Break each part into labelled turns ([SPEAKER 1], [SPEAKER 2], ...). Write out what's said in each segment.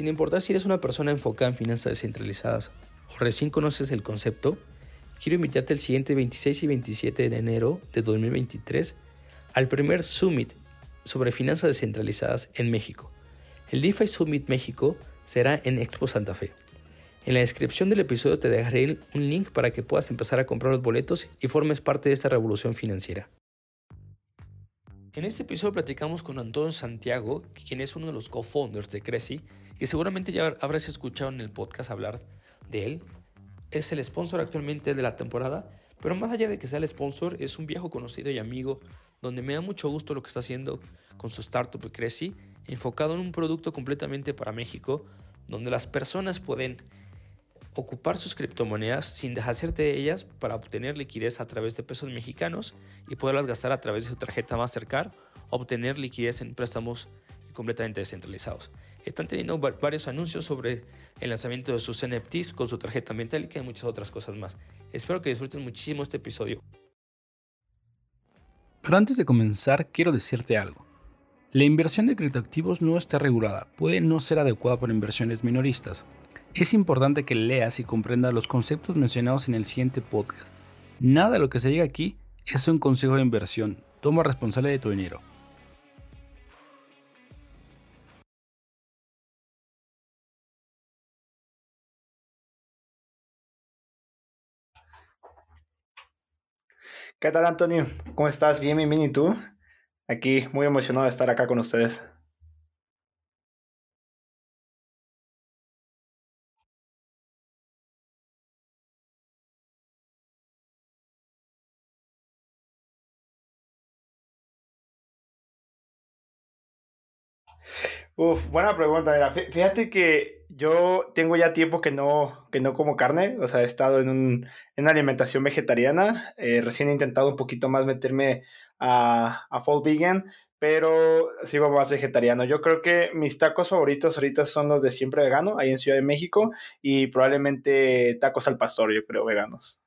[SPEAKER 1] Sin importar si eres una persona enfocada en finanzas descentralizadas o recién conoces el concepto, quiero invitarte el siguiente 26 y 27 de enero de 2023 al primer Summit sobre finanzas descentralizadas en México. El DeFi Summit México será en Expo Santa Fe. En la descripción del episodio te dejaré un link para que puedas empezar a comprar los boletos y formes parte de esta revolución financiera. En este episodio platicamos con Antonio Santiago, quien es uno de los co-founders de Creci, que seguramente ya habrás escuchado en el podcast hablar de él. Es el sponsor actualmente de la temporada, pero más allá de que sea el sponsor, es un viejo conocido y amigo donde me da mucho gusto lo que está haciendo con su startup Creci, enfocado en un producto completamente para México, donde las personas pueden ocupar sus criptomonedas sin deshacerte de ellas para obtener liquidez a través de pesos mexicanos y poderlas gastar a través de su tarjeta Mastercard, obtener liquidez en préstamos completamente descentralizados. Están teniendo varios anuncios sobre el lanzamiento de sus NFTs con su tarjeta Metallica y muchas otras cosas más. Espero que disfruten muchísimo este episodio. Pero antes de comenzar, quiero decirte algo. La inversión de criptoactivos no está regulada, puede no ser adecuada para inversiones minoristas. Es importante que leas y comprendas los conceptos mencionados en el siguiente podcast. Nada de lo que se diga aquí es un consejo de inversión. Toma responsable de tu dinero.
[SPEAKER 2] ¿Qué tal, Antonio? ¿Cómo estás? Bien, bien, bien. ¿Y tú? Aquí, muy emocionado de estar acá con ustedes. Uf, buena pregunta. Mira, fíjate que yo tengo ya tiempo que no, que no como carne, o sea, he estado en, un, en una alimentación vegetariana. Eh, recién he intentado un poquito más meterme a, a full vegan, pero sigo más vegetariano. Yo creo que mis tacos favoritos ahorita son los de siempre vegano, ahí en Ciudad de México, y probablemente tacos al pastor, yo creo, veganos.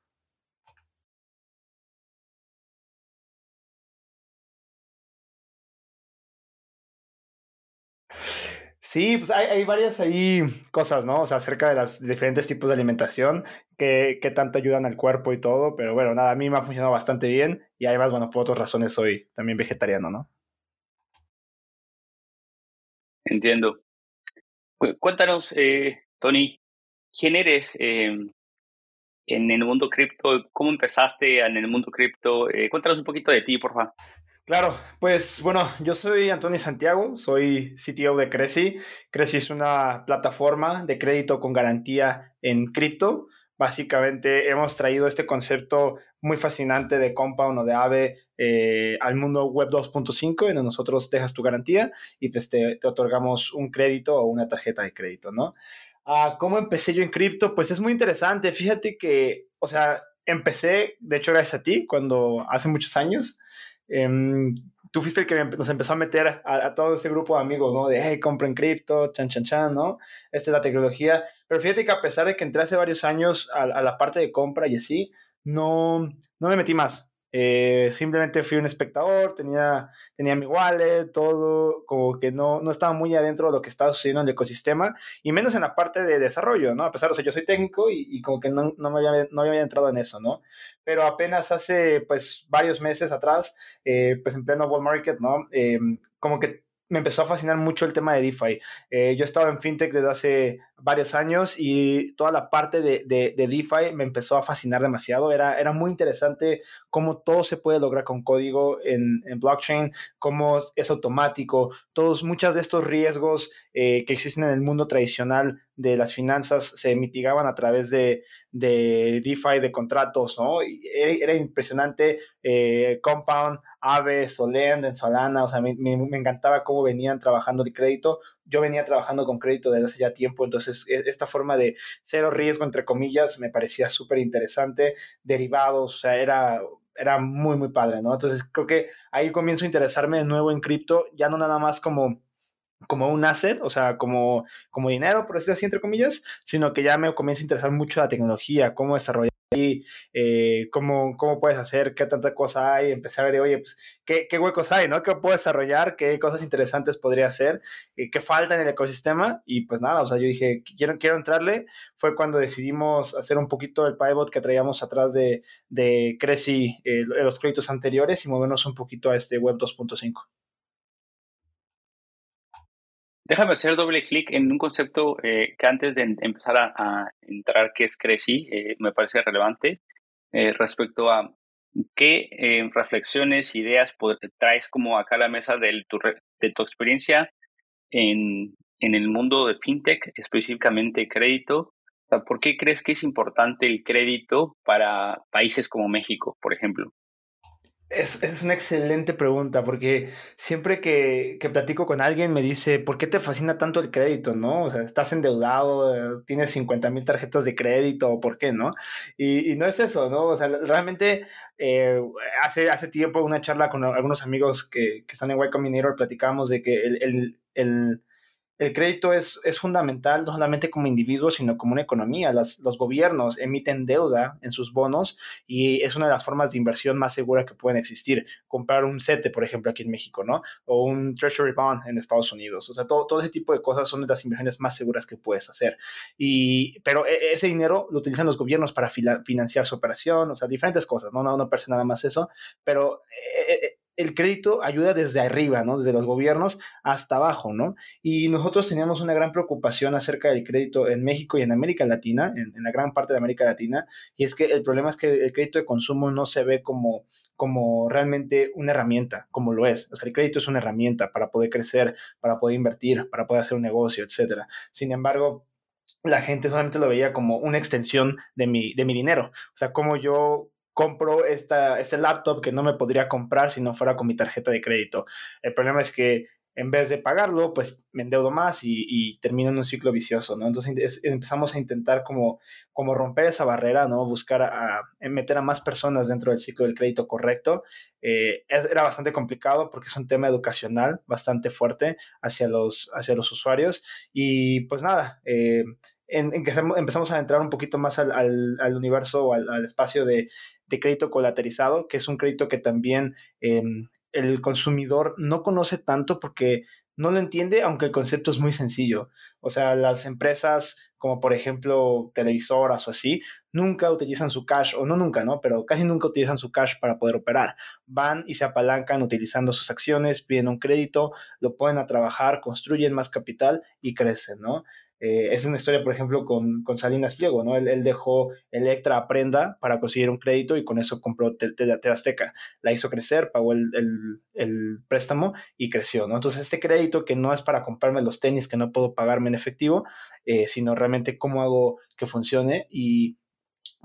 [SPEAKER 2] Sí, pues hay, varias ahí cosas, ¿no? O sea, acerca de los diferentes tipos de alimentación que, que, tanto ayudan al cuerpo y todo, pero bueno, nada, a mí me ha funcionado bastante bien y además, bueno, por otras razones soy también vegetariano, ¿no?
[SPEAKER 3] Entiendo. Cuéntanos, eh, Tony, ¿quién eres eh, en el mundo cripto? ¿Cómo empezaste en el mundo cripto? Eh, cuéntanos un poquito de ti, por favor.
[SPEAKER 2] Claro, pues bueno, yo soy Antonio Santiago, soy CTO de Creci. Creci es una plataforma de crédito con garantía en cripto. Básicamente hemos traído este concepto muy fascinante de Compound o de AVE eh, al mundo web 2.5, en donde nosotros dejas tu garantía y pues te, te otorgamos un crédito o una tarjeta de crédito, ¿no? Ah, ¿Cómo empecé yo en cripto? Pues es muy interesante. Fíjate que, o sea, empecé, de hecho, gracias a ti, cuando hace muchos años. Em, tú fuiste el que nos empezó a meter a, todo ese grupo de amigos, ¿no? De, hey, compren cripto, chan, chan, chan, ¿no? Esta es la tecnología. Pero fíjate que a pesar de que entré hace varios años a, a la parte de compra y así, no, no me metí más. Eh, simplemente fui un espectador, tenía, tenía mi wallet, todo, como que no, no estaba muy adentro de lo que estaba sucediendo en el ecosistema, y menos en la parte de desarrollo, ¿no? A pesar de que yo soy técnico y, y como que no, no, me había, no había entrado en eso, ¿no? Pero apenas hace, pues, varios meses atrás, eh, pues en pleno bull market, ¿no? Eh, como que me empezó a fascinar mucho el tema de DeFi. Eh, yo estaba en FinTech desde hace varios años y toda la parte de, de, de, DeFi me empezó a fascinar demasiado. Era, era muy interesante cómo todo se puede lograr con código en, en blockchain, cómo es automático, todos, muchos de estos riesgos eh, que existen en el mundo tradicional de las finanzas se mitigaban a través de, de DeFi, de contratos, ¿no? Era, era impresionante. Eh, Compound, Aves, Solend, en Solana, o sea, me, me, encantaba cómo venían trabajando de crédito. Yo venía trabajando con crédito desde hace ya tiempo, entonces e, esta forma de cero riesgo, entre comillas, me parecía súper interesante. Derivados, o sea, era era muy, muy padre, ¿no? Entonces creo que ahí comienzo a interesarme de nuevo en cripto, ya no nada más como como un asset, o sea, como, como dinero, por decirlo así, entre comillas, sino que ya me comienza a interesar mucho la tecnología, cómo desarrollar y eh, cómo, cómo puedes hacer, qué tanta cosa hay, empecé a ver, oye, pues, ¿qué, qué huecos hay, ¿no? ¿Qué puedo desarrollar? ¿Qué cosas interesantes podría hacer? ¿Qué falta en el ecosistema? Y pues nada, o sea, yo dije, quiero, quiero entrarle. Fue cuando decidimos hacer un poquito el pivot que traíamos atrás de, de Creci eh, los créditos anteriores y movernos un poquito a este Web 2.5.
[SPEAKER 3] Déjame hacer doble clic en un concepto eh, que antes de empezar a, entrar, que es Creci, eh, me parece relevante eh, respecto a qué reflexiones, ideas traes como acá a la mesa de tu, de tu experiencia en, en, el mundo de fintech, específicamente crédito. ¿Por qué crees que es importante el crédito para países como México, por ejemplo?
[SPEAKER 2] Es, es, una excelente pregunta porque siempre que, que, platico con alguien me dice, ¿por qué te fascina tanto el crédito? ¿No? O sea, estás endeudado, tienes 50 mil tarjetas de crédito, ¿por qué? ¿No? Y, y, no es eso, ¿no? O sea, realmente eh, hace, hace tiempo una charla con algunos amigos que, que están en Y Combinator platicábamos de que el, el el crédito es, es, fundamental no solamente como individuo, sino como una economía. Las, los gobiernos emiten deuda en sus bonos y es una de las formas de inversión más segura que pueden existir. Comprar un CETE, por ejemplo, aquí en México, ¿no? O un Treasury Bond en Estados Unidos. O sea, todo, todo ese tipo de cosas son de las inversiones más seguras que puedes hacer. Y, pero e, ese dinero lo utilizan los gobiernos para financiar su operación, o sea, diferentes cosas, ¿no? No, no parece nada más eso, pero... El crédito ayuda desde arriba, ¿no? Desde los gobiernos hasta abajo, ¿no? Y nosotros teníamos una gran preocupación acerca del crédito en México y en América Latina, en, la gran parte de América Latina, y es que el problema es que el crédito de consumo no se ve como, como realmente una herramienta, como lo es. O sea, el crédito es una herramienta para poder crecer, para poder invertir, para poder hacer un negocio, etcétera. Sin embargo, la gente solamente lo veía como una extensión de mi, de mi dinero. O sea, como yo compro esta, este laptop que no me podría comprar si no fuera con mi tarjeta de crédito. El problema es que en vez de pagarlo, pues me endeudo más y, y termino en un ciclo vicioso, ¿no? Entonces empezamos a intentar como, como romper esa barrera, ¿no? Buscar a, meter a más personas dentro del ciclo del crédito correcto. Eh, era bastante complicado porque es un tema educacional bastante fuerte hacia los, hacia los usuarios y pues nada, eh, en, que empezamos a entrar un poquito más al, universo o al, espacio de, de, crédito colateralizado, que es un crédito que también em, el consumidor no conoce tanto porque no lo entiende, aunque el concepto es muy sencillo. O sea, las empresas como por ejemplo televisoras o así, nunca utilizan su cash, o no nunca, ¿no? Pero casi nunca utilizan su cash para poder operar. Van y se apalancan utilizando sus acciones, piden un crédito, lo ponen a trabajar, construyen más capital y crecen, ¿no? Eh, es una historia, por ejemplo, con, con Salinas Pliego, ¿no? Él, dejó Electra a prenda para conseguir un crédito y con eso compró Azteca. La hizo crecer, pagó el, el, préstamo y creció, ¿no? Entonces, este crédito que no es para comprarme los tenis que no puedo pagarme en efectivo, eh, sino realmente cómo hago que funcione y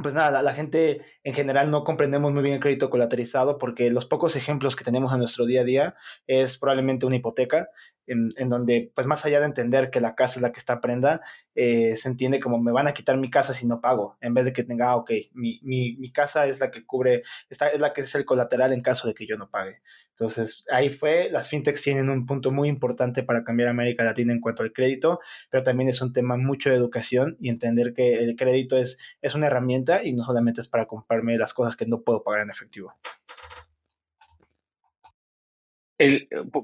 [SPEAKER 2] pues nada, la, gente en general no comprendemos muy bien el crédito colateralizado porque los pocos ejemplos que tenemos en nuestro día a día es probablemente una hipoteca en, donde, pues más allá de entender que la casa es la que está prenda, eh, se entiende como me van a quitar mi casa si no pago, en vez de que tenga, ah, ok, mi, mi, mi casa es la que cubre, esta, es la que es el colateral en caso de que yo no pague. Entonces, ahí fue, las fintechs tienen un punto muy importante para cambiar América Latina en cuanto al crédito, pero también es un tema mucho de educación y entender que el crédito es, es una herramienta y no solamente es para comprarme las cosas que no puedo pagar en efectivo.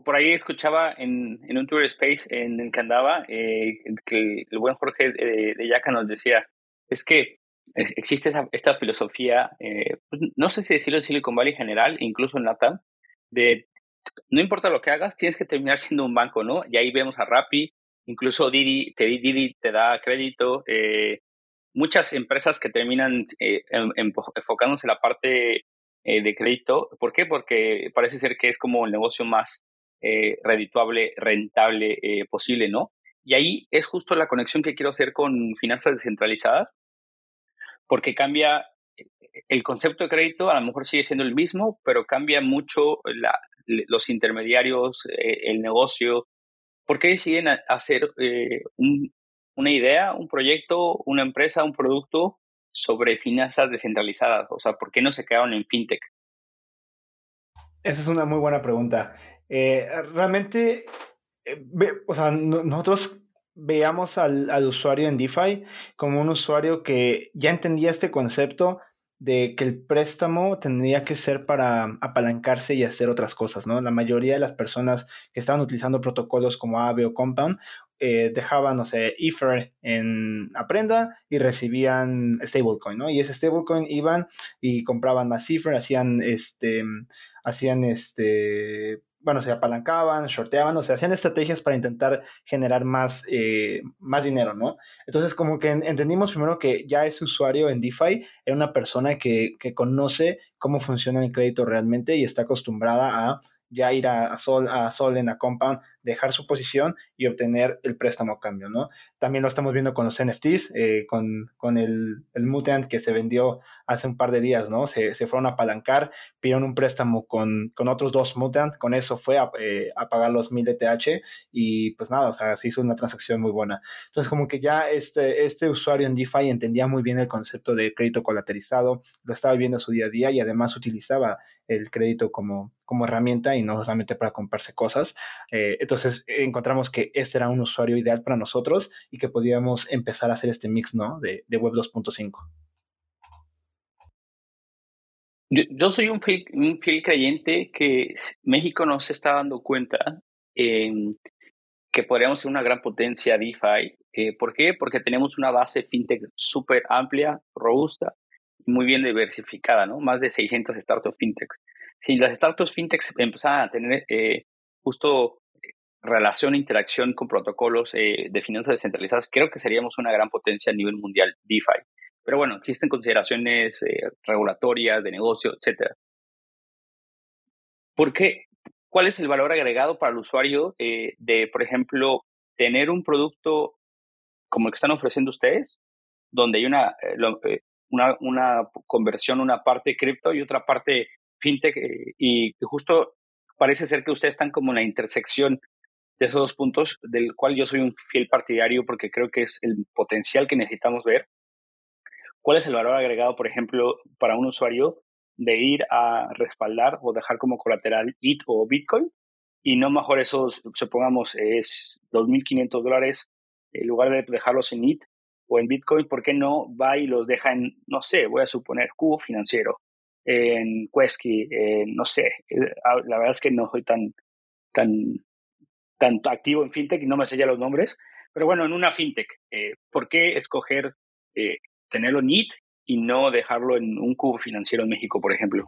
[SPEAKER 3] Por ahí escuchaba en, en, un tour space en el que andaba eh, que el buen Jorge de, de Yaca nos decía, es que existe esta filosofía, eh, pues, no sé si decirlo en Silicon Valley en general, incluso en LATAM, de no importa lo que hagas, tienes que terminar siendo un banco, ¿no? Y ahí vemos a Rappi, incluso Didi te, Didi te da crédito, eh, muchas empresas que terminan enfocándose en la parte eh, de crédito. ¿Por qué? Porque parece ser que es como el negocio más eh, redituable, rentable eh, posible, ¿no? Y ahí es justo la conexión que quiero hacer con finanzas descentralizadas, porque cambia el concepto de crédito, a lo mejor sigue siendo el mismo, pero cambia mucho los intermediarios, el negocio. ¿Por qué deciden hacer una idea, un proyecto, una empresa, un producto sobre finanzas descentralizadas? O sea, ¿por qué no se quedaron en fintech?
[SPEAKER 2] Esa es una muy buena pregunta. Eh, realmente, eh, o sea, nosotros veamos al, al, usuario en DeFi como un usuario que ya entendía este concepto de que el préstamo tendría que ser para apalancarse y hacer otras cosas, ¿no? La mayoría de las personas que estaban utilizando protocolos como Aave o Compound eh, dejaban, no sé, Ether en Aprenda y recibían stablecoin, ¿no? Y ese stablecoin iban y compraban más Ether, hacían este, hacían este, bueno, se apalancaban, shorteaban, o sea, hacían estrategias para intentar generar más, eh, más dinero, ¿no? Entonces, como que entendimos primero que ya ese usuario en DeFi era una persona que, que conoce cómo funciona el crédito realmente y está acostumbrada a ya ir a, Sol, a Sol en la Compound, dejar su posición y obtener el préstamo a cambio, ¿no? También lo estamos viendo con los NFTs, eh, con, con el, el, Mutant que se vendió hace un par de días, ¿no? Se, se fueron a apalancar, pidieron un préstamo con, con otros dos Mutant, con eso fue a, eh, a, pagar los 1000 ETH y pues nada, o sea, se hizo una transacción muy buena. Entonces, como que ya este, este usuario en DeFi entendía muy bien el concepto de crédito colaterizado, lo estaba viviendo su día a día y además utilizaba el crédito como, como herramienta y no solamente para comprarse cosas. Eh, entonces encontramos que este era un usuario ideal para nosotros y que podíamos empezar a hacer este mix ¿no? de, de Web 2.5.
[SPEAKER 3] Yo, soy un fiel, creyente que México no se está dando cuenta que podríamos ser una gran potencia DeFi. Eh, ¿Por qué? Porque tenemos una base fintech súper amplia, robusta, muy bien diversificada, ¿no? Más de 600 startups fintechs. Si las startups fintechs empezaran a tener eh, justo eh, relación e interacción con protocolos eh, de finanzas descentralizadas, creo que seríamos una gran potencia a nivel mundial DeFi. Pero bueno, existen consideraciones regulatorias, de negocio, etc. ¿Por qué? ¿Cuál es el valor agregado para el usuario de, por ejemplo, tener un producto como el que están ofreciendo ustedes, donde hay una, una, una conversión, una parte cripto y otra parte fintech, eh, y justo parece ser que ustedes están como en la intersección de esos dos puntos, del cual yo soy un fiel partidario porque creo que es el potencial que necesitamos ver. ¿Cuál es el valor agregado, por ejemplo, para un usuario de ir a respaldar o dejar como colateral IT o Bitcoin? Y no mejor esos, supongamos, es 2.500 dólares, en lugar de dejarlos en IT, o en Bitcoin, ¿por qué no va y los deja en, no sé, voy a suponer, Cubo Financiero, en Quesky, no sé, eh, la verdad es que no soy tan, tan, tan activo en fintech y no me sé ya los nombres, pero bueno, en una fintech, eh, ¿por qué escoger eh, tenerlo en IT y no dejarlo en un cubo financiero en México, por ejemplo?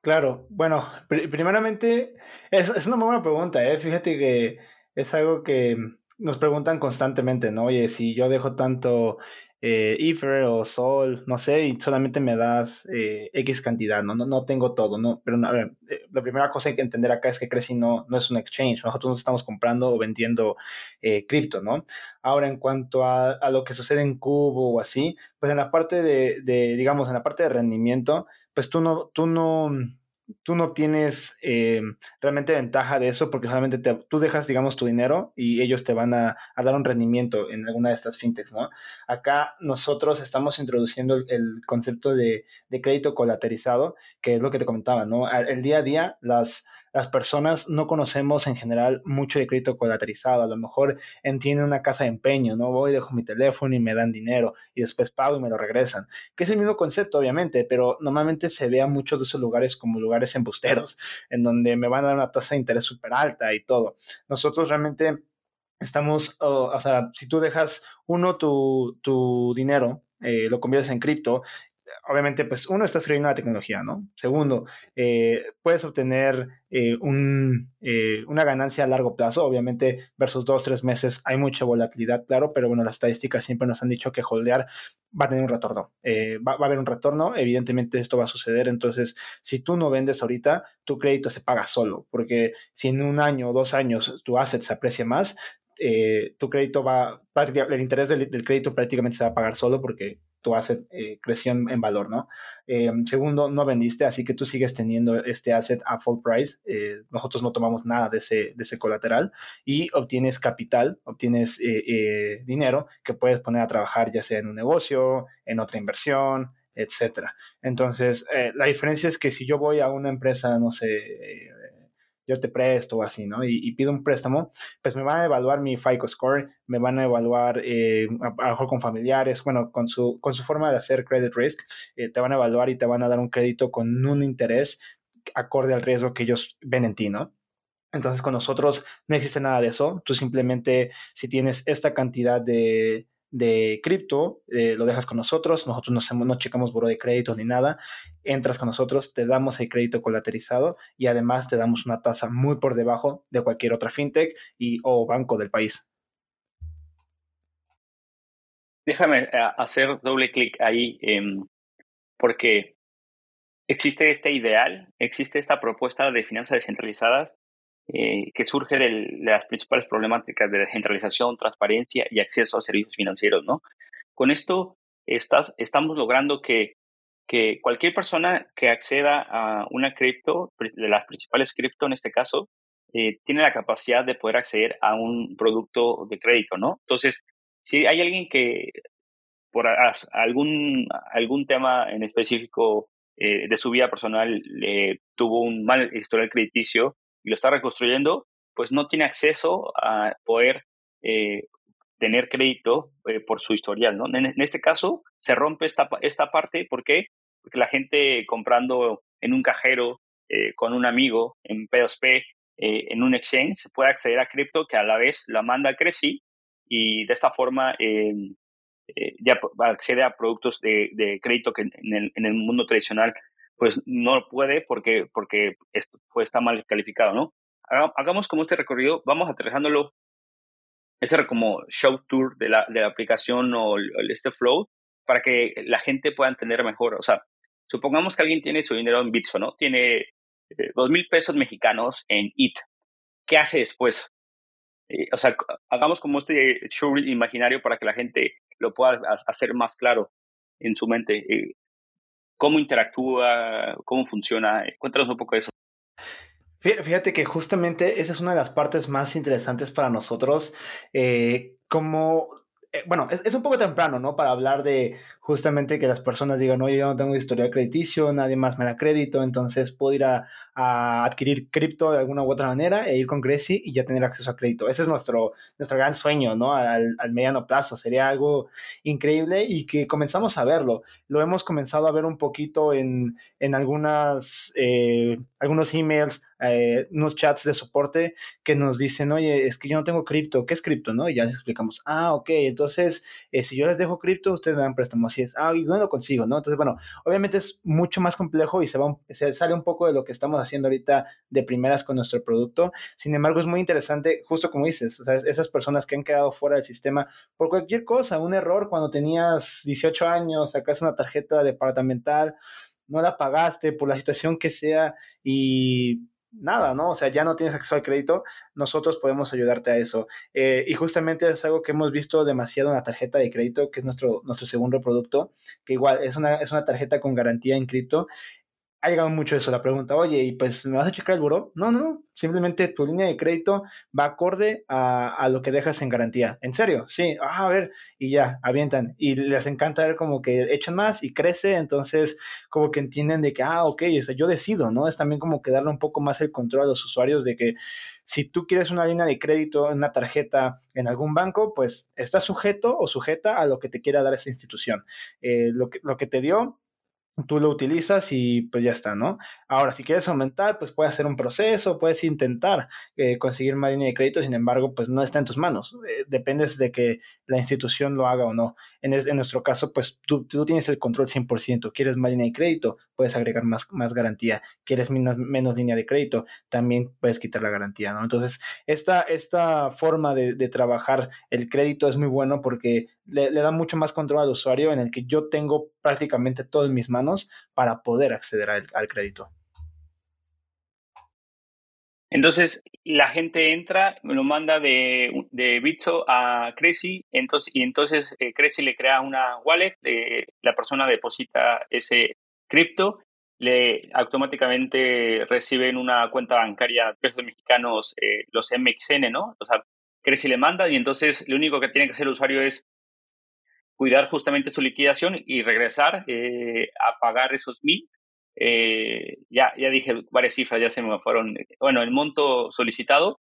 [SPEAKER 2] Claro, bueno, primeramente es, es, una muy buena pregunta, ¿eh? fíjate que es algo que nos preguntan constantemente, ¿no? Oye, si yo dejo tanto eh, Ether o Sol, no sé, y solamente me das eh, X cantidad, ¿no? ¿no? No tengo todo, ¿no? Pero a ver, eh, la primera cosa que hay que entender acá es que Creci no, no es un exchange, nosotros no estamos comprando o vendiendo eh, cripto, ¿no? Ahora, en cuanto a, a, lo que sucede en Cubo o así, pues en la parte de, de, digamos, en la parte de rendimiento, pues tú no, tú no tú no tienes eh, realmente ventaja de eso porque solamente tú dejas, digamos, tu dinero y ellos te van a, dar un rendimiento en alguna de estas fintechs, ¿no? Acá nosotros estamos introduciendo el, concepto de, de, crédito colaterizado, que es lo que te comentaba, ¿no? El día a día, las, las personas no conocemos en general mucho de crédito colaterizado. A lo mejor entienden una casa de empeño, ¿no? Voy, dejo mi teléfono y me dan dinero y después pago y me lo regresan. Que es el mismo concepto, obviamente, pero normalmente se ve a muchos de esos lugares como lugares embusteros, en donde me van a dar una tasa de interés súper alta y todo. Nosotros realmente estamos, o sea, si tú dejas uno tu, tu dinero, eh, lo conviertes en cripto obviamente, pues uno, estás creyendo la tecnología, ¿no? Segundo, eh, puedes obtener eh, un, eh, una ganancia a largo plazo, obviamente, versus dos, tres meses hay mucha volatilidad, claro, pero bueno, las estadísticas siempre nos han dicho que holdear va a tener un retorno. Va, a haber un retorno, evidentemente esto va a suceder, entonces, si tú no vendes ahorita, tu crédito se paga solo, porque si en un año o dos años tu asset se aprecia más, tu crédito va, el interés del, del, crédito prácticamente se va a pagar solo porque tu asset eh, creció en, valor, ¿no? Eh, segundo, no vendiste, así que tú sigues teniendo este asset a full price. Eh, nosotros no tomamos nada de ese, de ese colateral y obtienes capital, obtienes dinero que puedes poner a trabajar ya sea en un negocio, en otra inversión, etcétera. Entonces, la diferencia es que si yo voy a una empresa, no sé, yo te presto o así, ¿no? Y, pido un préstamo, pues me van a evaluar mi FICO score, me van a evaluar eh, a, lo mejor con familiares, bueno, con su, con su forma de hacer credit risk, eh, te van a evaluar y te van a dar un crédito con un interés acorde al riesgo que ellos ven en ti, ¿no? Entonces con nosotros no existe nada de eso. Tú simplemente, si tienes esta cantidad de, de cripto, eh, lo dejas con nosotros, nosotros no, checamos buro de crédito ni nada, entras con nosotros, te damos el crédito colaterizado y además te damos una tasa muy por debajo de cualquier otra fintech y, o banco del país.
[SPEAKER 3] Déjame eh, hacer doble clic ahí, em, porque existe este ideal, existe esta propuesta de finanzas descentralizadas eh, que surge de las principales problemáticas de descentralización, transparencia y acceso a servicios financieros, ¿no? Con esto estamos logrando que, cualquier persona que acceda a una cripto, de las principales cripto en este caso, eh, tiene la capacidad de poder acceder a un producto de crédito, ¿no? Entonces, si hay alguien que por algún, algún tema en específico eh, de su vida personal tuvo un mal historial crediticio y lo está reconstruyendo, pues no tiene acceso a poder eh, tener crédito eh, por su historial, ¿no? En, este caso, se rompe esta, esta parte, ¿por qué? Porque la gente comprando en un cajero eh, con un amigo en P2P, en un exchange, puede acceder a cripto que a la vez la manda a Creci y de esta forma ya accede a productos de, de crédito que en el, en el mundo tradicional pues no puede porque, porque fue, está mal calificado, ¿no? Hagamos como este recorrido, vamos aterrizándolo, ese como show tour de la, de la aplicación o este flow, para que la gente pueda entender mejor. O sea, supongamos que alguien tiene su dinero en Bitso, ¿no? Tiene eh, dos mil pesos mexicanos en IT. ¿Qué hace después? Eh, o sea, hagamos como este show imaginario para que la gente lo pueda hacer más claro en su mente. Eh, cómo interactúa, cómo funciona. Cuéntanos un poco de eso.
[SPEAKER 2] Fíjate que justamente esa es una de las partes más interesantes para nosotros, eh, como eh, bueno, es, un poco temprano, ¿no? Para hablar de justamente que las personas digan, oye, yo no tengo historia crediticio, nadie más me da crédito, entonces puedo ir a, adquirir cripto de alguna u otra manera e ir con Grecy y ya tener acceso a crédito. Ese es nuestro, nuestro gran sueño, ¿no? Al, mediano plazo. Sería algo increíble y que comenzamos a verlo. Lo hemos comenzado a ver un poquito en, en algunas, eh, algunos emails, eh, unos chats de soporte que nos dicen, oye, es que yo no tengo cripto, ¿qué es cripto? ¿no? Y ya les explicamos, ah, ok, entonces, eh, si yo les dejo cripto, ustedes me dan préstamo, así es, ah, ¿y dónde lo consigo? ¿no? Entonces, bueno, obviamente es mucho más complejo y se, va, se sale un poco de lo que estamos haciendo ahorita de primeras con nuestro producto, sin embargo, es muy interesante, justo como dices, o sea, esas personas que han quedado fuera del sistema por cualquier cosa, un error cuando tenías 18 años, sacas una tarjeta departamental, no la pagaste por la situación que sea y nada, ¿no? O sea, ya no tienes acceso al crédito, nosotros podemos ayudarte a eso. Eh, y justamente es algo que hemos visto demasiado en la tarjeta de crédito, que es nuestro, nuestro segundo producto, que igual es una, es una tarjeta con garantía en cripto ha llegado mucho eso, la pregunta, oye, ¿y pues me vas a checar el buró? No, no, simplemente tu línea de crédito va acorde a, lo que dejas en garantía. ¿En serio? Sí, ah, a ver, y ya, avientan. Y les encanta ver como que echan más y crece, entonces como que entienden de que, ah, ok, yo decido, ¿no? Es también como que darle un poco más el control a los usuarios de que si tú quieres una línea de crédito, una tarjeta en algún banco, pues está sujeto o sujeta a lo que te quiera dar esa institución. Eh, lo, que, lo que te dio tú lo utilizas y pues ya está, ¿no? Ahora, si quieres aumentar, pues puedes hacer un proceso, puedes intentar eh, conseguir más línea de crédito, sin embargo, pues no está en tus manos. Eh, dependes de que la institución lo haga o no. En, nuestro caso, pues tú, tú, tienes el control 100%. Quieres más línea de crédito, puedes agregar más, más garantía. Quieres menos, menos línea de crédito, también puedes quitar la garantía, ¿no? Entonces, esta, esta forma de, de trabajar el crédito es muy bueno porque le, da mucho más control al usuario en el que yo tengo prácticamente todo en mis manos para poder acceder al, crédito.
[SPEAKER 3] Entonces, la gente entra, me lo manda de, de Bitso a Creci, entonces, y entonces eh, Creci le crea una wallet, la persona deposita ese cripto, le automáticamente reciben una cuenta bancaria pesos mexicanos, eh, los MXN, ¿no? O sea, Creci le manda y entonces lo único que tiene que hacer el usuario es cuidar justamente su liquidación y regresar eh, a pagar esos mil eh, ya, ya dije varias cifras, ya se me fueron, bueno, el monto solicitado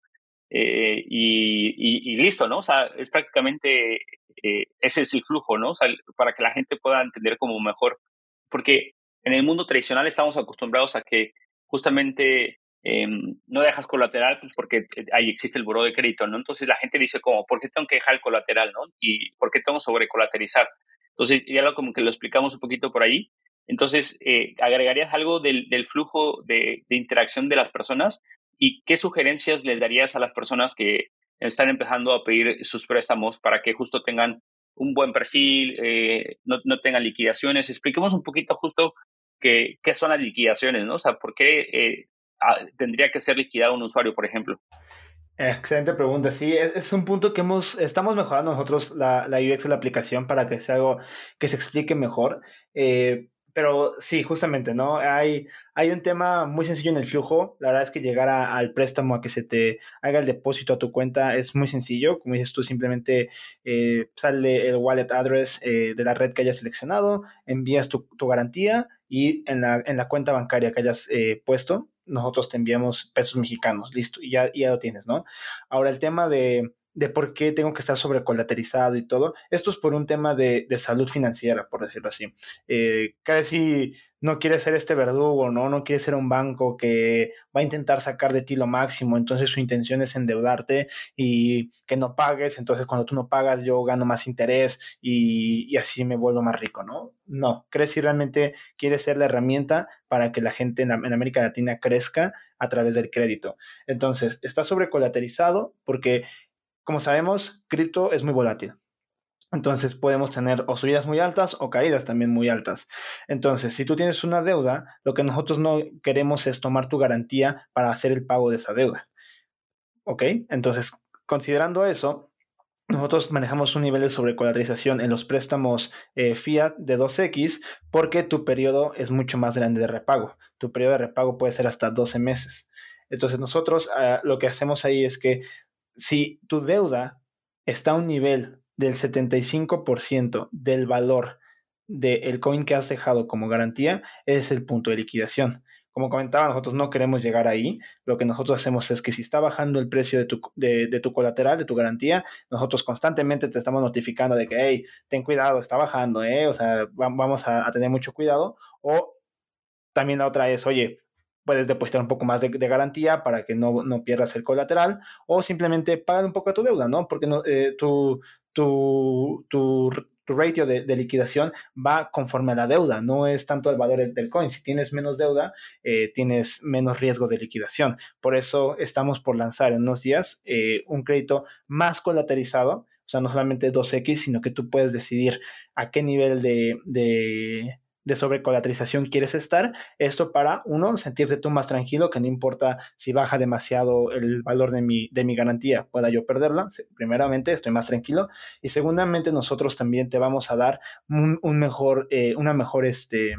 [SPEAKER 3] eh, y, listo, ¿no? O sea, es prácticamente, eh, ese es el flujo, ¿no? O sea, para que la gente pueda entender como mejor, porque en el mundo tradicional estamos acostumbrados a que justamente em, no dejas colateral pues porque ahí existe el buró de crédito, ¿no? Entonces la gente dice como, ¿por qué tengo que dejar el colateral, ¿no? Y ¿por qué tengo que sobrecolaterizar? Entonces ya lo, como que lo explicamos un poquito por ahí. Entonces, eh, ¿agregarías algo del, flujo de, interacción de las personas? ¿Y qué sugerencias les darías a las personas que están empezando a pedir sus préstamos para que justo tengan un buen perfil, eh, no, no, tengan liquidaciones? Expliquemos un poquito justo qué, qué son las liquidaciones, ¿no? O sea, ¿por qué eh, tendría que ser liquidado un usuario, por ejemplo?
[SPEAKER 2] Excelente pregunta. Sí, es, un punto que hemos, estamos mejorando nosotros la, UX de la aplicación para que sea algo que se explique mejor. Eh, pero sí, justamente, ¿no? Hay, hay un tema muy sencillo en el flujo. La verdad es que llegar al préstamo, a que se te haga el depósito a tu cuenta, es muy sencillo. Como dices tú, simplemente eh, sale el wallet address eh, de la red que hayas seleccionado, envías tu, garantía y en la, en la, cuenta bancaria que hayas puesto, nosotros te enviamos pesos mexicanos. Listo, y ya, ya lo tienes, ¿no? Ahora, el tema de de por qué tengo que estar sobrecolaterizado y todo. Esto es por un tema de, salud financiera, por decirlo así. Eh, casi no quiere ser este verdugo, ¿no? No quiere ser un banco que va a intentar sacar de ti lo máximo, entonces su intención es endeudarte y que no pagues, entonces cuando tú no pagas yo gano más interés y, así me vuelvo más rico, ¿no? No, si realmente quiere ser la herramienta para que la gente en, en América Latina crezca a través del crédito. Entonces, está sobrecolaterizado porque como sabemos, cripto es muy volátil. Entonces podemos tener o subidas muy altas o caídas también muy altas. Entonces, si tú tienes una deuda, lo que nosotros no queremos es tomar tu garantía para hacer el pago de esa deuda. ¿Ok? Entonces, considerando eso, nosotros manejamos un nivel de sobrecolateralización en los préstamos eh, fiat de 2X porque tu periodo es mucho más grande de repago. Tu periodo de repago puede ser hasta 12 meses. Entonces nosotros ah, lo que hacemos ahí es que si tu deuda está a un nivel del 75% del valor del coin que has dejado como garantía, es el punto de liquidación. Como comentaba, nosotros no queremos llegar ahí. Lo que nosotros hacemos es que si está bajando el precio de tu, de, tu colateral, de tu garantía, nosotros constantemente te estamos notificando de que, hey, ten cuidado, está bajando, ¿eh? O sea, vamos a, a tener mucho cuidado. O también la otra es, oye, puedes depositar un poco más de, garantía para que no, no, pierdas el colateral o simplemente pagar un poco tu deuda, ¿no? Porque no, eh, tu, tu, tu, ratio de, liquidación va conforme a la deuda, no es tanto el valor del coin. Si tienes menos deuda, eh, tienes menos riesgo de liquidación. Por eso estamos por lanzar en unos días eh, un crédito más colateralizado, o sea, no solamente 2X, sino que tú puedes decidir a qué nivel de sobrecolaterización quieres estar. Esto para, uno, sentirte tú más tranquilo, que no importa si baja demasiado el valor de mi, de mi garantía, pueda yo perderla. Primeramente, estoy más tranquilo. Y segundamente, nosotros también te vamos a dar un, mejor, eh, una mejor, este,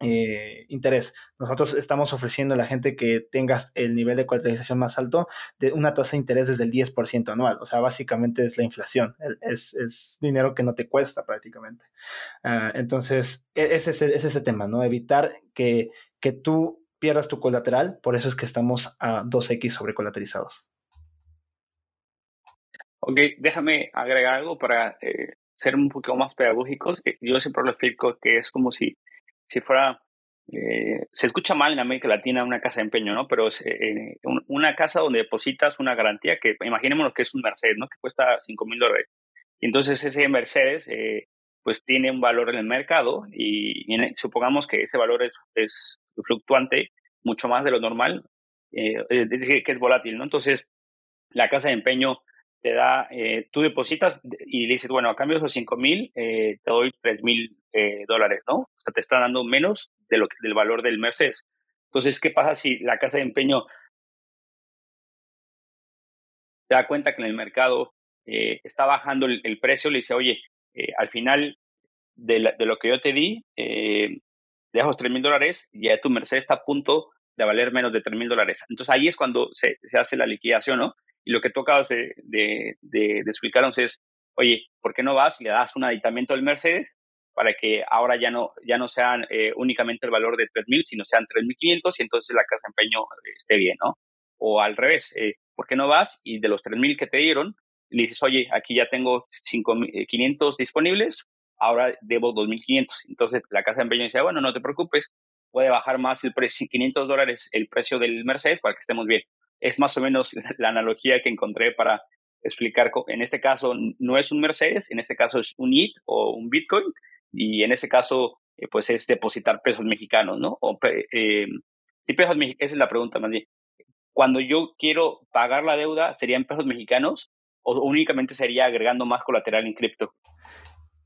[SPEAKER 2] eh, interés. Nosotros estamos ofreciendo a la gente que tenga el nivel de colateralización más alto de una tasa de interés desde el 10% anual. O sea, básicamente es la inflación. Es, dinero que no te cuesta prácticamente. Ah, entonces, e, ese es, ese tema, ¿no? Evitar que, que tú pierdas tu colateral. Por eso es que estamos a 2X sobre colateralizados.
[SPEAKER 3] Ok, déjame agregar algo para eh, ser un poco más pedagógicos. Yo siempre lo explico que es como si si fuera, eh, se escucha mal en América Latina una casa de empeño, ¿no? Pero es eh, una casa donde depositas una garantía que, imaginémonos que es un Mercedes, ¿no? Que cuesta 5 mil dólares. Y entonces ese Mercedes, eh, pues tiene un valor en el mercado y, supongamos que ese valor es, es, fluctuante mucho más de lo normal, es decir, que es volátil, ¿no? Entonces, la casa de empeño te da, eh, tú depositas y le dices, bueno, a cambio de esos 5 mil, eh, te doy 3 mil eh, dólares, ¿no? O sea, te está dando menos de lo, del valor del Mercedes. Entonces, ¿qué pasa si la casa de empeño se da cuenta que en el mercado está bajando el, precio? Le dice, oye, al final de, de, lo que yo te di, eh, dejo 3 mil dólares ya tu Mercedes está a punto de valer menos de 3 mil dólares. Entonces, ahí es cuando se, se hace la liquidación, ¿no? Y lo que tú acabas de, de, explicarnos es, oye, ¿por qué no vas y le das un aditamiento al Mercedes para que ahora ya no, ya no sean eh, únicamente el valor de 3.000, sino sean 3.500 y entonces la casa de empeño esté bien, ¿no? O al revés, eh, ¿por qué no vas y de los 3.000 que te dieron, le dices, oye, aquí ya tengo 500 disponibles, ahora debo 2.500. Entonces la casa de empeño dice, bueno, no te preocupes, puede bajar más el precio, 500 dólares el precio del Mercedes para que estemos bien. Es más o menos la analogía que encontré para explicar, en este caso no es un Mercedes, en este caso es un IT o un Bitcoin, y en este caso eh, pues es depositar pesos mexicanos, ¿no? O, eh, pesos mexicanos, esa es la pregunta más bien. Cuando yo quiero pagar la deuda, ¿serían pesos mexicanos o únicamente sería agregando más colateral en cripto?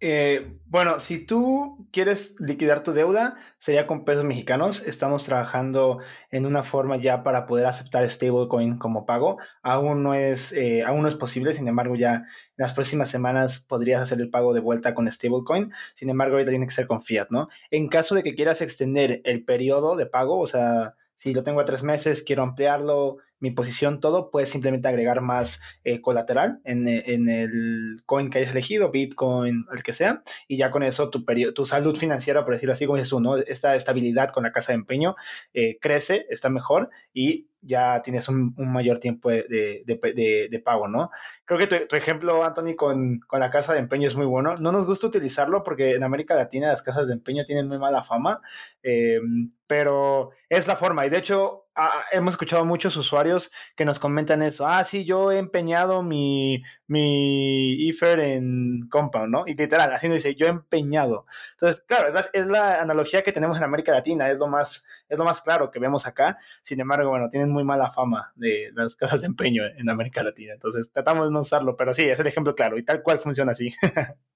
[SPEAKER 2] Eh, bueno, si tú quieres liquidar tu deuda, sería con pesos mexicanos. Estamos trabajando en una forma ya para poder aceptar stablecoin como pago. Aún no es, eh, aún no es posible, sin embargo, ya en las próximas semanas podrías hacer el pago de vuelta con stablecoin. Sin embargo, ahorita tiene que ser con fiat, ¿no? En caso de que quieras extender el periodo de pago, o sea, si lo tengo a tres meses, quiero ampliarlo, mi posición, todo, puedes simplemente agregar más eh, colateral en, en, el coin que hayas elegido, Bitcoin, el que sea, y ya con eso tu, tu salud financiera, por decirlo así, como dices tú, ¿no? Esta estabilidad con la casa de empeño eh, crece, está mejor y ya tienes un, mayor tiempo de, de, de, pago, ¿no? Creo que tu, ejemplo, Anthony, con, con, la casa de empeño es muy bueno. No nos gusta utilizarlo porque en América Latina las casas de empeño tienen muy mala fama, eh, pero es la forma. Y de hecho, hemos escuchado muchos usuarios que nos comentan eso. Ah, sí, yo he empeñado mi, mi IFER en Compound, ¿no? Y literal, así nos dice, yo he empeñado. Entonces, claro, es la, analogía que tenemos en América Latina, es lo, más, es lo más claro que vemos acá. Sin embargo, bueno, tienen muy mala fama de las casas de empeño en América Latina. Entonces, tratamos de no usarlo, pero sí, es el ejemplo claro y tal cual funciona así.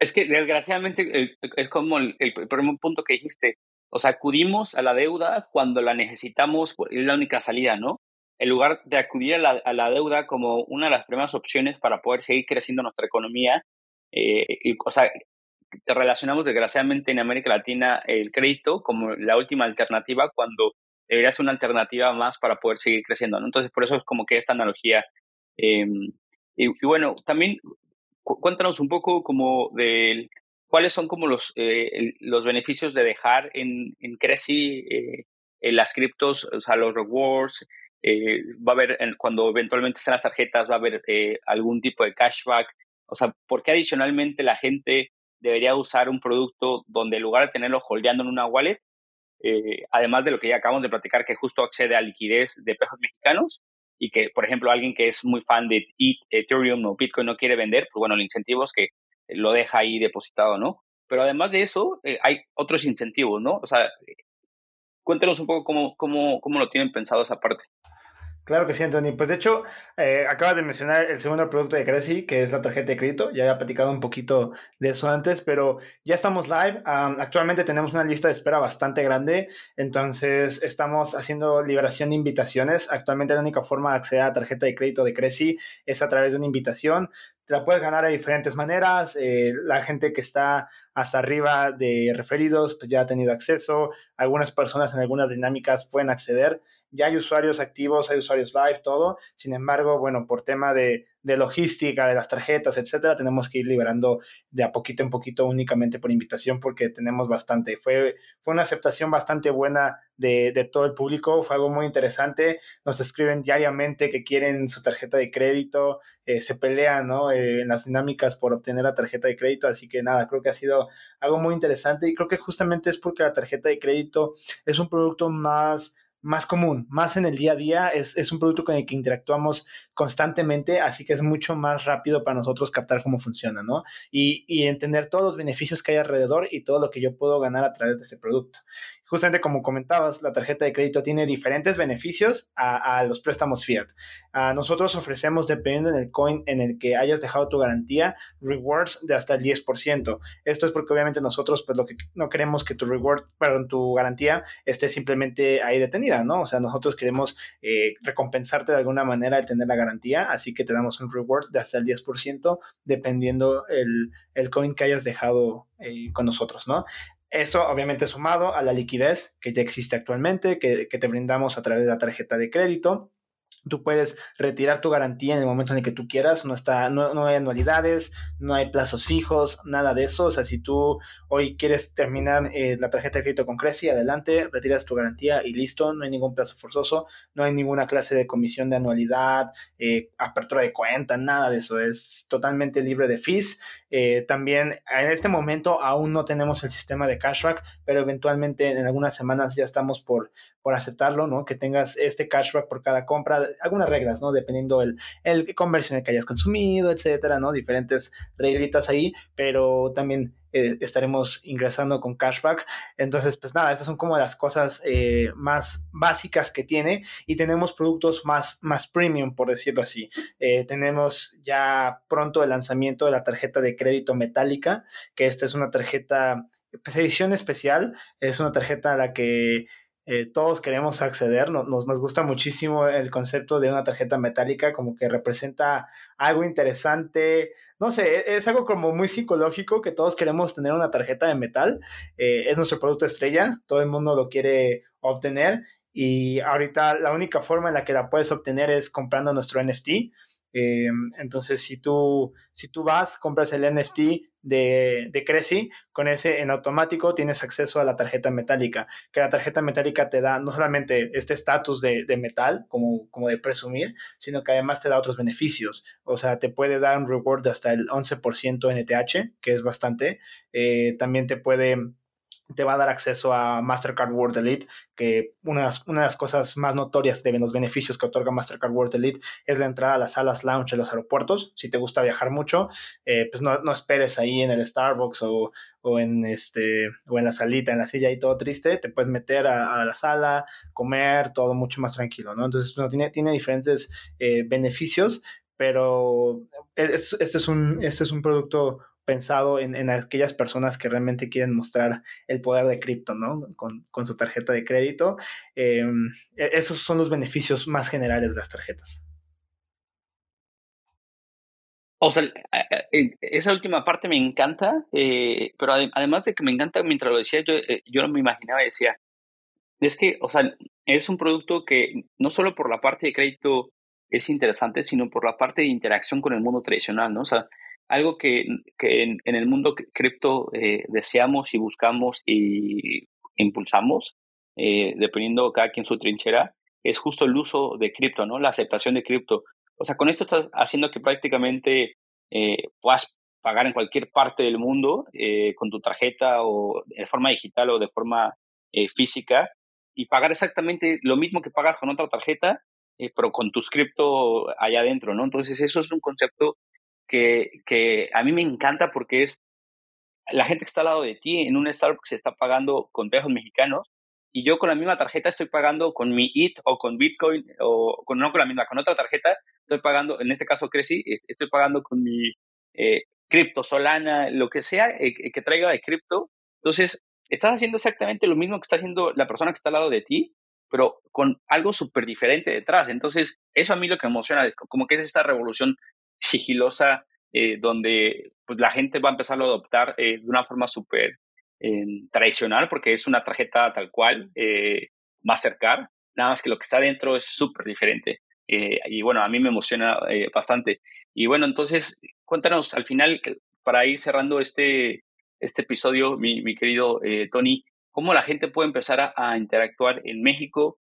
[SPEAKER 3] Es que desgraciadamente es como el, primer punto que dijiste, o sea, acudimos a la deuda cuando la necesitamos, es la única salida, ¿no? En lugar de acudir a la, deuda como una de las primeras opciones para poder seguir creciendo nuestra economía, eh, o sea, relacionamos desgraciadamente en América Latina el crédito como la última alternativa cuando debería ser una alternativa más para poder seguir creciendo, ¿no? Entonces, por eso es como que esta analogía. Em, y, bueno, también cuéntanos un poco como del ¿cuáles son como los, eh, los beneficios de dejar en, en Creci eh, las criptos, o sea, los rewards? Eh, va a haber, cuando eventualmente estén las tarjetas, va a haber algún tipo de cashback. O sea, ¿por qué adicionalmente la gente debería usar un producto donde en lugar de tenerlo holdeando en una wallet, además de lo que ya acabamos de platicar, que justo accede a liquidez de pesos mexicanos, y que, por ejemplo, alguien que es muy fan de Ethereum o Bitcoin no quiere vender, pues bueno, el incentivo es que lo deja ahí depositado, ¿no? Pero además de eso, eh, hay otros incentivos, ¿no? O sea, cuéntanos un poco cómo, cómo, cómo lo tienen pensado esa parte.
[SPEAKER 2] Claro que sí, Anthony. Pues de hecho, eh, acabas de mencionar el segundo producto de Creci, que es la tarjeta de crédito. Ya había platicado un poquito de eso antes, pero ya estamos live. actualmente tenemos una lista de espera bastante grande, entonces estamos haciendo liberación de invitaciones. Actualmente la única forma de acceder a la tarjeta de crédito de Creci es a través de una invitación. Te la puedes ganar de diferentes maneras. Eh, la gente que está hasta arriba de referidos, pues ya ha tenido acceso. Algunas personas en algunas dinámicas pueden acceder ya hay usuarios activos, hay usuarios live, todo. Sin embargo, bueno, por tema de, de logística, de las tarjetas, etcétera, tenemos que ir liberando de a poquito en poquito únicamente por invitación porque tenemos bastante. Fue, fue una aceptación bastante buena de, de todo el público, fue algo muy interesante. Nos escriben diariamente que quieren su tarjeta de crédito, eh, se pelean ¿no? Eh, en las dinámicas por obtener la tarjeta de crédito, así que nada, creo que ha sido algo muy interesante y creo que justamente es porque la tarjeta de crédito es un producto más más común, más en el día a día, es, es, un producto con el que interactuamos constantemente, así que es mucho más rápido para nosotros captar cómo funciona, ¿no? Y, y entender todos los beneficios que hay alrededor y todo lo que yo puedo ganar a través de ese producto justamente como comentabas, la tarjeta de crédito tiene diferentes beneficios a, los préstamos fiat. nosotros ofrecemos, dependiendo del coin en el que hayas dejado tu garantía, rewards de hasta el 10%. Esto es porque obviamente nosotros, pues lo que no queremos que tu reward, perdón, tu garantía esté simplemente ahí detenida, ¿no? O sea, nosotros queremos eh, recompensarte de alguna manera de tener la garantía, así que te damos un reward de hasta el 10% dependiendo el, el coin que hayas dejado eh, con nosotros, ¿no? Eso obviamente sumado a la liquidez que ya existe actualmente, que, te brindamos a través de la tarjeta de crédito. Tú puedes retirar tu garantía en el momento en el que tú quieras, no, está, no, hay anualidades, no hay plazos fijos, nada de eso. O sea, si tú hoy quieres terminar eh, la tarjeta de crédito con Creci, adelante, retiras tu garantía y listo, no hay ningún plazo forzoso, no hay ninguna clase de comisión de anualidad, eh, apertura de cuenta, nada de eso, es totalmente libre de fees. Eh, también en este momento aún no tenemos el sistema de cashback, pero eventualmente en algunas semanas ya estamos por, por aceptarlo, ¿no? Que tengas este cashback por cada compra algunas reglas, ¿no? Dependiendo el, el conversión que hayas consumido, etcétera, ¿no? Diferentes reglitas ahí, pero también eh, estaremos ingresando con cashback. Entonces, pues nada, estas son como las cosas eh, más básicas que tiene y tenemos productos más, más premium, por decirlo así. Eh, tenemos ya pronto el lanzamiento de la tarjeta de crédito metálica, que esta es una tarjeta, pues, edición especial, es una tarjeta a la que eh, todos queremos acceder, nos, nos, gusta muchísimo el concepto de una tarjeta metálica, como que representa algo interesante, no sé, e, es algo como muy psicológico que todos queremos tener una tarjeta de metal, eh, es nuestro producto estrella, todo el mundo lo quiere obtener y ahorita la única forma en la que la puedes obtener es comprando nuestro NFT. Eh, entonces, si tú, si tú vas, compras el NFT de, de Creci, con ese en automático tienes acceso a la tarjeta metálica, que la tarjeta metálica te da no solamente este estatus de, de, metal, como, como de presumir, sino que además te da otros beneficios. O sea, te puede dar un reward de hasta el 11% NTH, que es bastante. Eh, también te puede te va a dar acceso a Mastercard World Elite, que una de, las, cosas más notorias de los beneficios que otorga Mastercard World Elite es la entrada a las salas lounge de los aeropuertos. Si te gusta viajar mucho, eh, pues no, no, esperes ahí en el Starbucks o, o, en este, o en la salita, en la silla y todo triste, te puedes meter a, la sala, comer, todo mucho más tranquilo, ¿no? Entonces, tiene, tiene diferentes eh, beneficios, pero este es, un, este es un producto pensado en, aquellas personas que realmente quieren mostrar el poder de cripto, ¿no? Con, su tarjeta de crédito. Em, e, esos son los beneficios más generales de las tarjetas.
[SPEAKER 3] O sea, esa última parte me encanta, eh, pero además de que me encanta, mientras lo decía, yo, eh, yo me imaginaba decía, es que, o sea, es un producto que no solo por la parte de crédito es interesante, sino por la parte de interacción con el mundo tradicional, ¿no? O sea, algo que, que en, el mundo cripto eh, deseamos y buscamos y impulsamos, eh, dependiendo cada quien su trinchera, es justo el uso de cripto, ¿no? La aceptación de cripto. O sea, con esto estás haciendo que prácticamente eh, puedas pagar en cualquier parte del mundo con tu tarjeta o de forma digital o de forma física y pagar exactamente lo mismo que pagas con otra tarjeta, pero con tu cripto allá adentro, ¿no? Entonces, eso es un concepto que, a mí me encanta porque es la gente que está al lado de ti en un Starbucks está pagando con pesos mexicanos y yo con la misma tarjeta estoy pagando con mi IT o con Bitcoin o con, no con la misma, con otra tarjeta estoy pagando, en este caso Creci, eh, estoy pagando con mi eh, cripto, Solana, lo que sea eh, que traiga de cripto. Entonces, estás haciendo exactamente lo mismo que está haciendo la persona que está al lado de ti, pero con algo súper diferente detrás. Entonces, eso a mí lo que emociona, como que es esta revolución sigilosa eh, donde pues, la gente va a empezar a adoptar eh, de una forma súper eh, tradicional porque es una tarjeta tal cual, Mastercard, nada más que lo que está dentro es súper diferente. y bueno, a mí me emociona bastante. Y bueno, entonces cuéntanos al final, para ir cerrando este, este episodio, mi, querido Tony, cómo la gente puede empezar a interactuar en México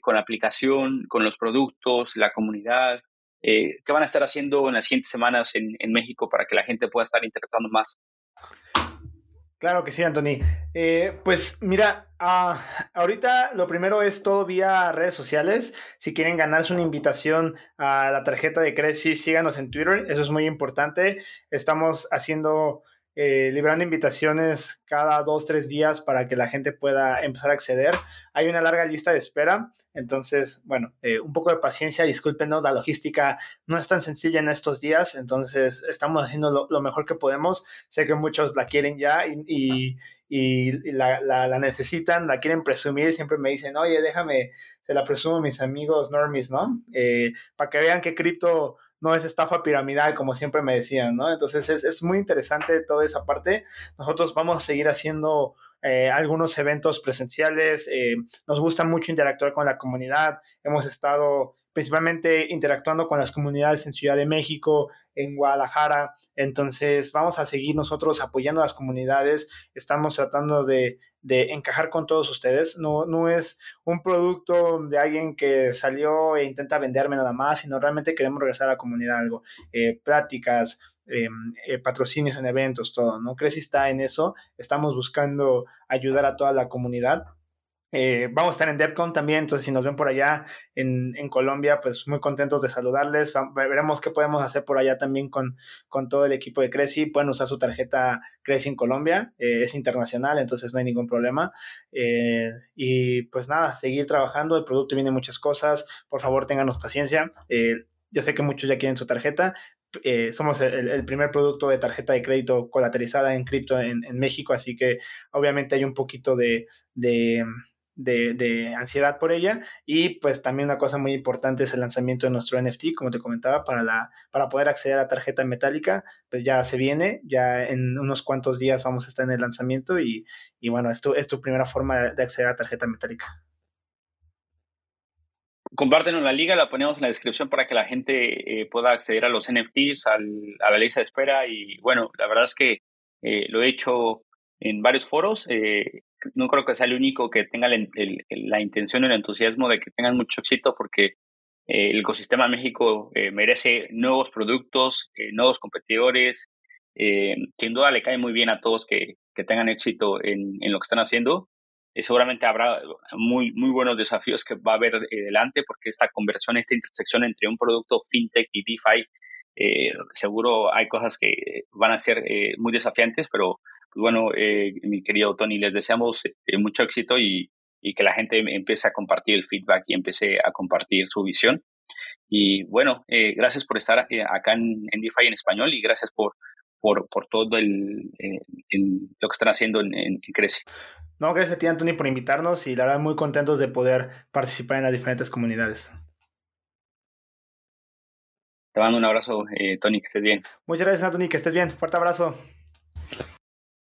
[SPEAKER 3] con la aplicación, con los productos, la comunidad, eh, ¿Qué van a estar haciendo en las siguientes semanas en, México para que la gente pueda estar interactuando más?
[SPEAKER 2] Claro que sí, Anthony. Eh, pues mira, ah, ahorita lo primero es todo vía redes sociales. Si quieren ganarse una invitación a la tarjeta de Creci, síganos en Twitter. Eso es muy importante. Estamos haciendo eh, librando invitaciones cada dos, tres días para que la gente pueda empezar a acceder. Hay una larga lista de espera, entonces, bueno, eh, un poco de paciencia, discúlpenos, la logística no es tan sencilla en estos días, entonces estamos haciendo lo, mejor que podemos. Sé que muchos la quieren ya y, la, necesitan, la quieren presumir, siempre me dicen, oye, déjame, se la presumo a mis amigos normies, ¿no? Eh, para que vean que cripto no es estafa piramidal, como siempre me decían, ¿no? Entonces es, muy interesante toda esa parte. Nosotros vamos a seguir haciendo eh, algunos eventos presenciales, eh, nos gusta mucho interactuar con la comunidad, hemos estado principalmente interactuando con las comunidades en Ciudad de México, en Guadalajara. Entonces, vamos a seguir nosotros apoyando a las comunidades. Estamos tratando de, encajar con todos ustedes. No, no es un producto de alguien que salió e intenta venderme nada más, sino realmente queremos regresar a la comunidad algo. Eh, pláticas, em, eh, patrocinios en eventos, todo, ¿no? Creci está en eso. Estamos buscando ayudar a toda la comunidad eh, vamos a estar en DevCon también, entonces si nos ven por allá en, Colombia, pues muy contentos de saludarles. Veremos qué podemos hacer por allá también con, con todo el equipo de Creci. Pueden usar su tarjeta Creci en Colombia, eh, es internacional, entonces no hay ningún problema. Eh, y pues nada, seguir trabajando, el producto viene muchas cosas, por favor ténganos paciencia. yo sé que muchos ya quieren su tarjeta, somos el, primer producto de tarjeta de crédito colateralizada en cripto en, México, así que obviamente hay un poquito de, ansiedad por ella. Y pues también una cosa muy importante es el lanzamiento de nuestro NFT, como te comentaba, para, la, para poder acceder a la tarjeta metálica, pues ya se viene, ya en unos cuantos días vamos a estar en el lanzamiento y, bueno, esto es tu primera forma de acceder a la tarjeta metálica.
[SPEAKER 3] Compártenos la liga, la ponemos en la descripción para que la gente eh, pueda acceder a los NFTs, a la lista de espera. Y bueno, la verdad es que eh, lo he hecho en varios foros. Eh, no creo que sea el único que tenga la intención y el entusiasmo de que tengan mucho éxito porque eh, el ecosistema de México eh, merece nuevos productos, eh, nuevos competidores. sin duda le cae muy bien a todos que, que tengan éxito en, en, lo que están haciendo. seguramente habrá muy, muy buenos desafíos que va a haber delante porque esta conversión, esta intersección entre un producto fintech y DeFi, seguro hay cosas que van a ser muy desafiantes, pero bueno, eh, mi querido Tony, les deseamos eh, mucho éxito y, que la gente empiece a compartir el feedback y empiece a compartir su visión. Y bueno, eh, gracias por estar acá en, en, DeFi en español y gracias por, por, todo el, lo que están haciendo en, en, Crece.
[SPEAKER 2] No, gracias a ti, Anthony, por invitarnos y la verdad muy contentos de poder participar en las diferentes comunidades.
[SPEAKER 3] Te mando un abrazo, Tony, que estés bien.
[SPEAKER 2] Muchas gracias, Anthony, que estés bien. Fuerte abrazo.